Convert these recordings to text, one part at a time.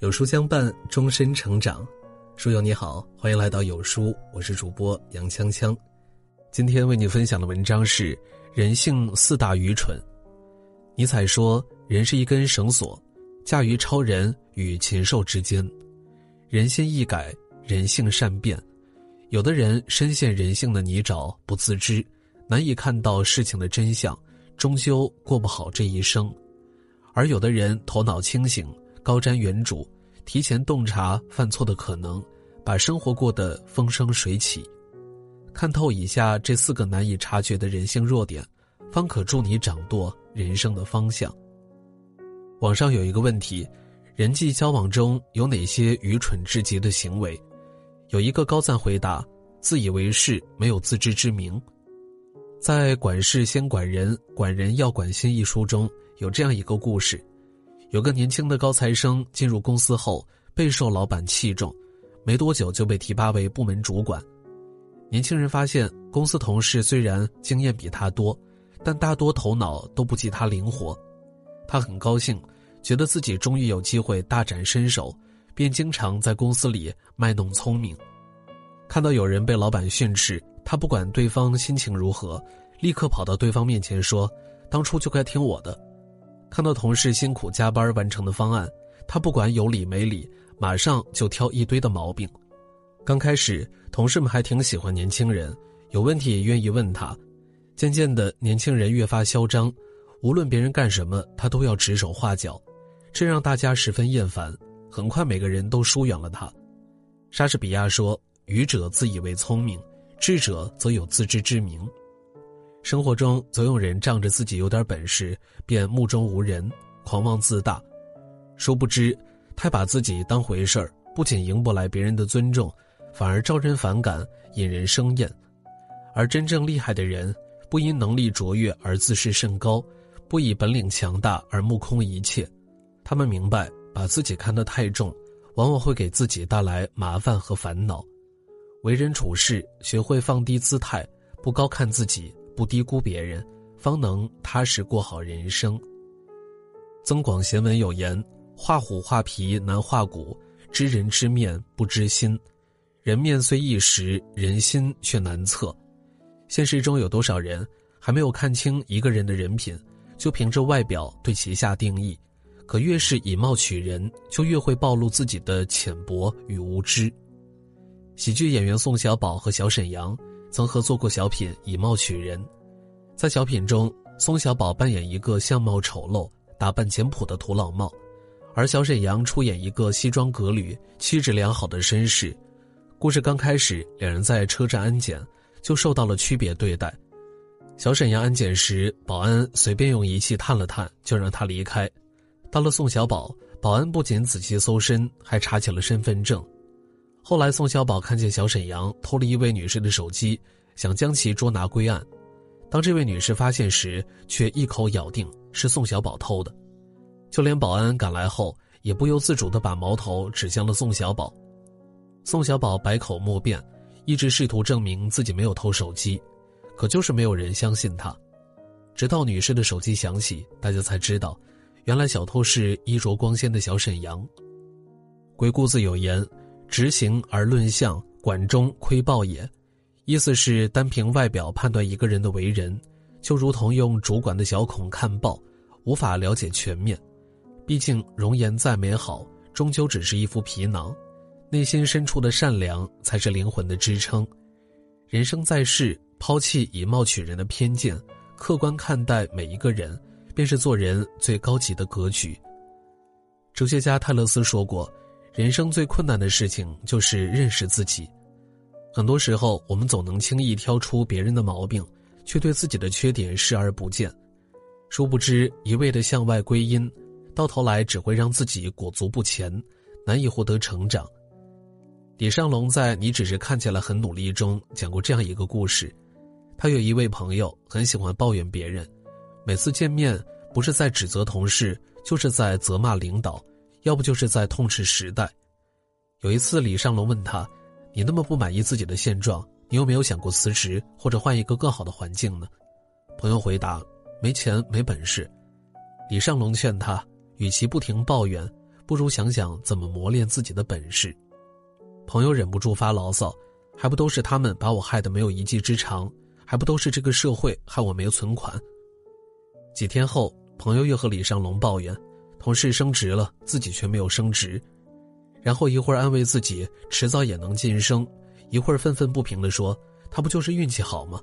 有书相伴，终身成长。书友你好，欢迎来到有书，我是主播杨锵锵。今天为你分享的文章是《人性四大愚蠢》。尼采说：“人是一根绳索，架于超人与禽兽之间。人心易改，人性善变。有的人深陷人性的泥沼不自知，难以看到事情的真相，终究过不好这一生；而有的人头脑清醒，高瞻远瞩。”提前洞察犯错的可能，把生活过得风生水起，看透以下这四个难以察觉的人性弱点，方可助你掌舵人生的方向。网上有一个问题：人际交往中有哪些愚蠢至极的行为？有一个高赞回答：自以为是，没有自知之明。在《管事先管人，管人要管心》一书中有这样一个故事。有个年轻的高材生进入公司后备受老板器重，没多久就被提拔为部门主管。年轻人发现，公司同事虽然经验比他多，但大多头脑都不及他灵活。他很高兴，觉得自己终于有机会大展身手，便经常在公司里卖弄聪明。看到有人被老板训斥，他不管对方心情如何，立刻跑到对方面前说：“当初就该听我的。”看到同事辛苦加班完成的方案，他不管有理没理，马上就挑一堆的毛病。刚开始，同事们还挺喜欢年轻人，有问题也愿意问他。渐渐的，年轻人越发嚣张，无论别人干什么，他都要指手画脚，这让大家十分厌烦。很快，每个人都疏远了他。莎士比亚说：“愚者自以为聪明，智者则有自知之明。”生活中总有人仗着自己有点本事，便目中无人、狂妄自大，殊不知太把自己当回事儿，不仅赢不来别人的尊重，反而招人反感、引人生厌。而真正厉害的人，不因能力卓越而自视甚高，不以本领强大而目空一切。他们明白，把自己看得太重，往往会给自己带来麻烦和烦恼。为人处事，学会放低姿态，不高看自己。不低估别人，方能踏实过好人生。增广贤文有言：“画虎画皮难画骨，知人知面不知心。人面虽一时，人心却难测。”现实中有多少人还没有看清一个人的人品，就凭着外表对其下定义？可越是以貌取人，就越会暴露自己的浅薄与无知。喜剧演员宋小宝和小沈阳。曾合作过小品《以貌取人》，在小品中，宋小宝扮演一个相貌丑陋、打扮简朴的土老帽，而小沈阳出演一个西装革履、气质良好的绅士。故事刚开始，两人在车站安检就受到了区别对待。小沈阳安检时，保安随便用仪器探了探，就让他离开。到了宋小宝，保安不仅仔细搜身，还查起了身份证。后来，宋小宝看见小沈阳偷了一位女士的手机，想将其捉拿归案。当这位女士发现时，却一口咬定是宋小宝偷的。就连保安赶来后，也不由自主地把矛头指向了宋小宝。宋小宝百口莫辩，一直试图证明自己没有偷手机，可就是没有人相信他。直到女士的手机响起，大家才知道，原来小偷是衣着光鲜的小沈阳。鬼谷子有言。执行而论相，管中窥豹也。意思是单凭外表判断一个人的为人，就如同用主管的小孔看豹，无法了解全面。毕竟容颜再美好，终究只是一副皮囊，内心深处的善良才是灵魂的支撑。人生在世，抛弃以貌取人的偏见，客观看待每一个人，便是做人最高级的格局。哲学家泰勒斯说过。人生最困难的事情就是认识自己。很多时候，我们总能轻易挑出别人的毛病，却对自己的缺点视而不见。殊不知，一味的向外归因，到头来只会让自己裹足不前，难以获得成长。李尚龙在《你只是看起来很努力》中讲过这样一个故事：他有一位朋友，很喜欢抱怨别人，每次见面，不是在指责同事，就是在责骂领导。要不就是在痛斥时代。有一次，李尚龙问他：“你那么不满意自己的现状，你有没有想过辞职或者换一个更好的环境呢？”朋友回答：“没钱，没本事。”李尚龙劝他：“与其不停抱怨，不如想想怎么磨练自己的本事。朋友忍不住发牢骚，还不都是他们把我害得没有一技之长，还不都是这个社会害我没有存款。几天后，朋友又和李尚龙抱怨，同事升职了，自己却没有升职。然后一会儿安慰自己迟早也能晋升，一会儿愤愤不平地说：“他不就是运气好吗？”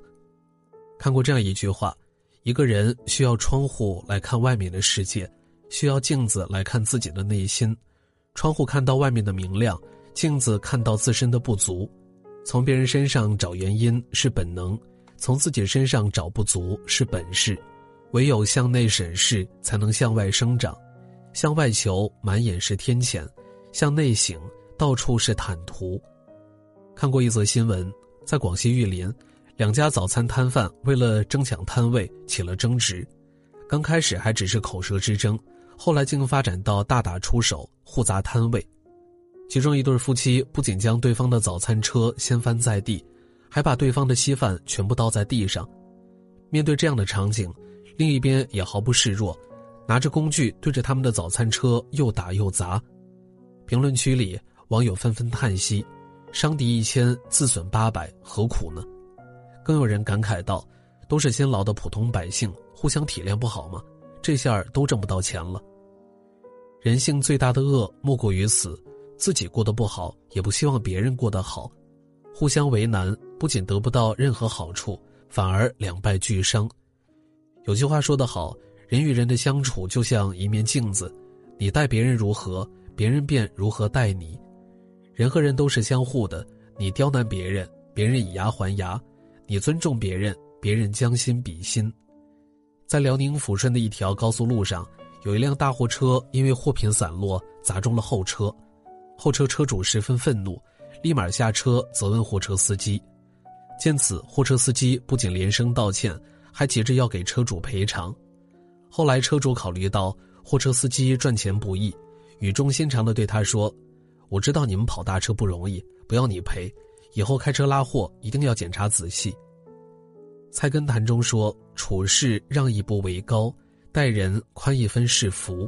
看过这样一句话：“一个人需要窗户来看外面的世界，需要镜子来看自己的内心。窗户看到外面的明亮，镜子看到自身的不足。从别人身上找原因是本能，从自己身上找不足是本事。唯有向内审视，才能向外生长。向外求，满眼是天谴。”向内省，到处是坦途。看过一则新闻，在广西玉林，两家早餐摊贩为了争抢摊位起了争执。刚开始还只是口舌之争，后来竟发展到大打出手，互砸摊位。其中一对夫妻不仅将对方的早餐车掀翻在地，还把对方的稀饭全部倒在地上。面对这样的场景，另一边也毫不示弱，拿着工具对着他们的早餐车又打又砸。评论区里，网友纷纷叹息：“伤敌一千，自损八百，何苦呢？”更有人感慨道：“都是辛劳的普通百姓，互相体谅不好吗？这下都挣不到钱了。”人性最大的恶莫过于此：自己过得不好，也不希望别人过得好，互相为难，不仅得不到任何好处，反而两败俱伤。有句话说得好：“人与人的相处就像一面镜子，你待别人如何？”别人便如何待你，人和人都是相互的。你刁难别人，别人以牙还牙；你尊重别人，别人将心比心。在辽宁抚顺的一条高速路上，有一辆大货车因为货品散落砸中了后车，后车车主十分愤怒，立马下车责问货车司机。见此，货车司机不仅连声道歉，还急着要给车主赔偿。后来，车主考虑到货车司机赚钱不易。语重心长地对他说：“我知道你们跑大车不容易，不要你赔。以后开车拉货一定要检查仔细。”《菜根谭》中说：“处事让一步为高，待人宽一分是福。”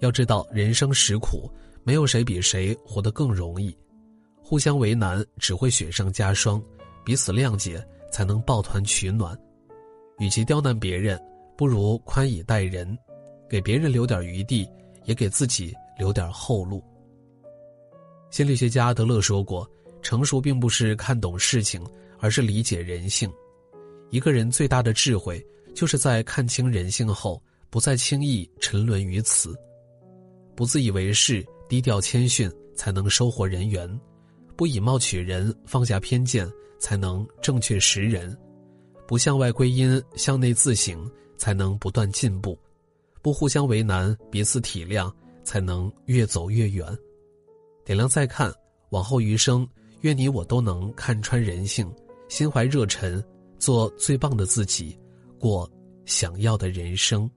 要知道人生实苦，没有谁比谁活得更容易。互相为难只会雪上加霜，彼此谅解才能抱团取暖。与其刁难别人，不如宽以待人，给别人留点余地，也给自己。留点后路。心理学家德勒说过：“成熟并不是看懂事情，而是理解人性。一个人最大的智慧，就是在看清人性后，不再轻易沉沦于此。不自以为是，低调谦逊，才能收获人缘；不以貌取人，放下偏见，才能正确识人；不向外归因，向内自省，才能不断进步；不互相为难，彼此体谅。”才能越走越远。点亮再看，往后余生，愿你我都能看穿人性，心怀热忱，做最棒的自己，过想要的人生。